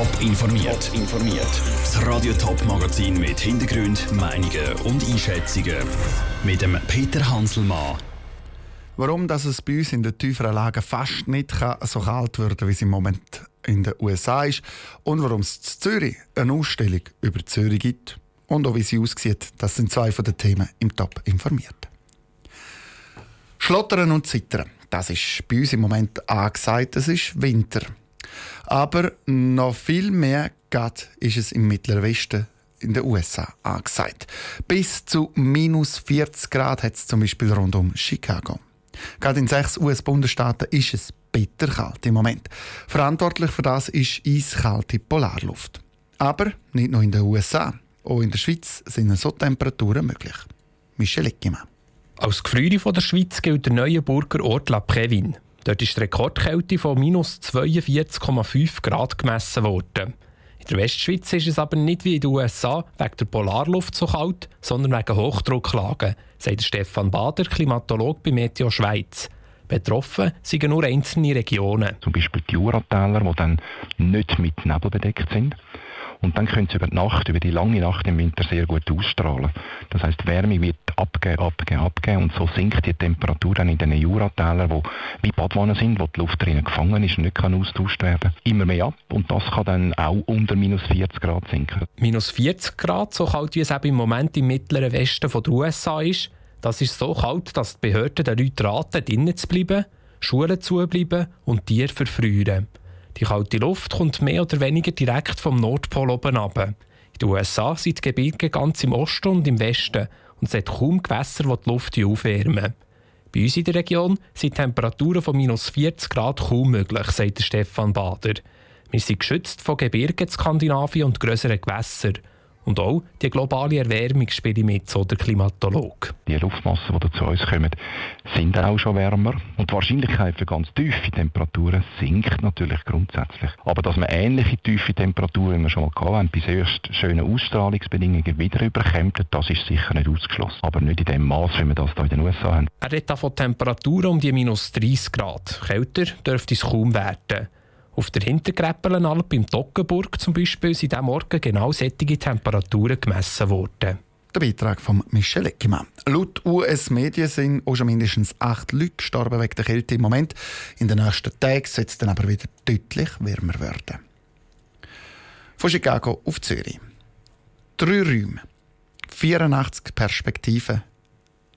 Top informiert. informiert. Das Radio Top Magazin mit Hintergrund, Meinungen und Einschätzungen mit dem Peter Hanselmann. Warum dass es bei uns in den tieferen Lagen fast nicht so kalt wird, wie es im Moment in den USA ist und warum es in Zürich eine Ausstellung über Zürich gibt und auch wie sie aussieht, das sind zwei von den Themen im Top informiert. Schlottern und Zittern, das ist bei uns im Moment angesagt, es ist Winter. Aber noch viel mehr geht ist es im Mittleren Westen in den USA angesagt. Bis zu minus 40 Grad hat es zum Beispiel rund um Chicago. Gerade in sechs US-Bundesstaaten ist es bitterkalt im Moment. Verantwortlich für das ist eiskalte Polarluft. Aber nicht nur in den USA. Auch in der Schweiz sind so Temperaturen möglich. Michel Eckimann. Als Gefriere der Schweiz gilt der neue Burger Ort La Prévin. Dort ist die Rekordkälte von minus 42,5 Grad gemessen worden. In der Westschweiz ist es aber nicht wie in den USA wegen der Polarluft so kalt, sondern wegen Hochdrucklagen, sagt Stefan Bader, Klimatolog bei Meteo Schweiz. Betroffen sind nur einzelne Regionen. Zum Beispiel die Juratäler, die dann nicht mit Nebel bedeckt sind. Und dann können sie über die Nacht, über die lange Nacht im Winter sehr gut ausstrahlen. Das heißt, Wärme wird abgehen, abgehen, abgehen und so sinkt die Temperatur dann in den Juratälern, wo wie Badwannen sind, wo die Luft drinnen gefangen ist und nicht kann austauscht werden, immer mehr ab und das kann dann auch unter minus 40 Grad sinken. Minus 40 Grad, so kalt wie es eben im Moment im mittleren Westen der USA ist, das ist so kalt, dass die Behörden den Leuten raten, drinnen zu bleiben, Schulen zu bleiben und Tiere verfrieren. Die kalte Luft kommt mehr oder weniger direkt vom Nordpol oben ab. In den USA sind die Gebirge ganz im Osten und im Westen und es hat kaum Gewässer, die die Luft aufwärmen. Bei uns in der Region sind Temperaturen von minus 40 Grad kaum möglich, sagt Stefan Bader. Wir sind geschützt von Gebirgen in Skandinavien und grösseren Gewässern. Und auch die globale Erwärmung spielt mit, so der Klimatolog. Die Luftmassen, die zu uns kommen, sind auch schon wärmer. Und die Wahrscheinlichkeit für ganz tiefe Temperaturen sinkt natürlich grundsätzlich. Aber dass man ähnliche tiefe Temperaturen, wie wir schon mal hatten, bis erst schöne Ausstrahlungsbedingungen wieder überkommt, das ist sicher nicht ausgeschlossen. Aber nicht in dem Maß, wie wir das hier in den USA haben. Er redet von Temperaturen um die minus 30 Grad. Kälter dürfte es kaum werden. Auf der Hintergreppelenalp im Toggenburg zum Beispiel sind am Morgen genau solche Temperaturen gemessen worden. Der Beitrag von Michel Eckimann. Laut US-Medien sind auch schon mindestens acht Leute gestorben wegen der Kälte im Moment. In den nächsten Tagen soll es dann aber wieder deutlich wärmer werden. Von Chicago auf Zürich. Drei Räume, 84 Perspektiven,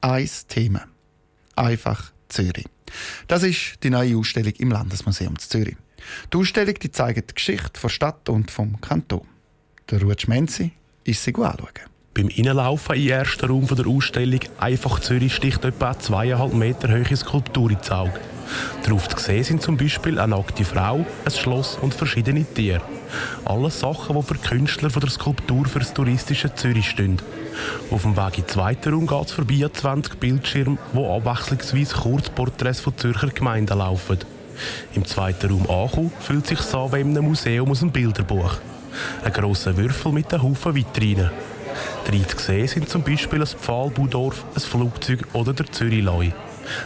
ein Thema. Einfach Zürich. Das ist die neue Ausstellung im Landesmuseum Zürich. Die Ausstellung die zeigt die Geschichte der Stadt und vom Kanton. Der Ruud Menzi ist sie anschauen. Beim Innenlaufen im ersten Raum der Ausstellung «Einfach Zürich» sticht etwa zweieinhalb Meter hohe Skulptur ins Auge. Darauf zu sehen sind zum Beispiel eine nackte Frau, ein Schloss und verschiedene Tiere. Alles Sachen, die für Künstler von der Skulptur für das touristische Zürich stehen. Auf dem Weg in den zweiten Raum geht es vorbei an 20 Bildschirme, wo abwechslungsweise Kurzporträts von Zürcher Gemeinden laufen. Im zweiten Raum ankommen, fühlt sich so wie in Museum aus einem Bilderbuch. Ein grosser Würfel mit einem Haufen Vitrinen. Drei zu sehen sind zum Beispiel ein Pfahlbaudorf, ein Flugzeug oder der Zürich-Loi.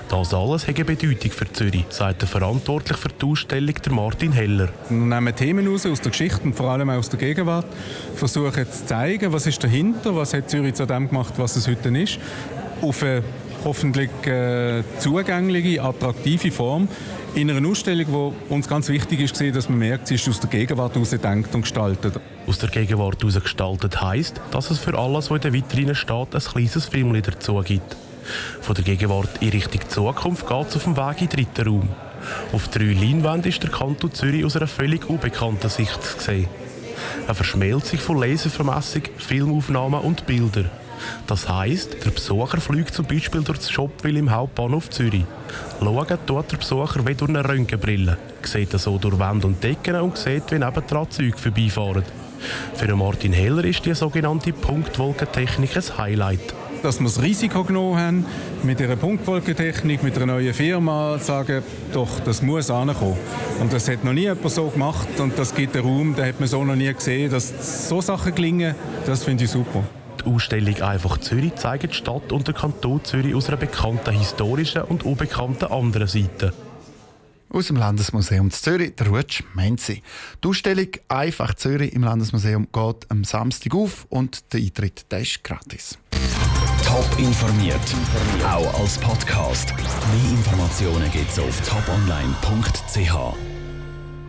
Das alles hat eine Bedeutung für Zürich, sagt der verantwortlich für die Ausstellung, der Martin Heller. Wir nehmen Themen raus aus der Geschichte und vor allem aus der Gegenwart, versuchen zu zeigen, was ist dahinter, was hat Zürich zu dem gemacht, was es heute ist, auf eine hoffentlich äh, zugängliche, attraktive Form in einer Ausstellung, wo uns ganz wichtig ist, dass man merkt, sie ist aus der Gegenwart heraus gedacht und gestaltet. Aus der Gegenwart heraus gestaltet heisst, dass es für alles, was in der Vitrine steht, ein kleines Film dazu gibt. Von der Gegenwart in Richtung Zukunft geht es auf dem Weg in den dritten Raum. Auf drei Leinwänden ist der Kanton Zürich aus einer völlig unbekannten Sicht zu sehen. Eine Verschmelzung von Laservermessung, Filmaufnahmen und Bildern. Das heisst, der Besucher fliegt zum Beispiel durch das Shopville im Hauptbahnhof Zürich. Schauen tut der Besucher wie durch eine Röntgenbrille, sieht so durch Wände und Decken und sieht, wie nebendran Züge vorbeifahren. Für Martin Heller ist die sogenannte Punktwolkentechnik ein Highlight. Dass wir das Risiko genommen haben, mit dieser Punktwolkentechnik, mit einer neuen Firma, sagen, doch, das muss ankommen. Und das hat noch nie jemand so gemacht und das gibt einen Raum, den hat man so noch nie gesehen. Dass so Sachen gelingen, das finde ich super. Die Ausstellung «Einfach Zürich» zeigt die Stadt und den Kanton Zürich aus einer bekannten historischen und unbekannten anderen Seite. Aus dem Landesmuseum Zürich, der Rutsch Menzi. Die Ausstellung «Einfach Zürich» im Landesmuseum geht am Samstag auf und der Eintritt der ist gratis. Top informiert, auch als Podcast. Mehr Informationen gibt es auf toponline.ch.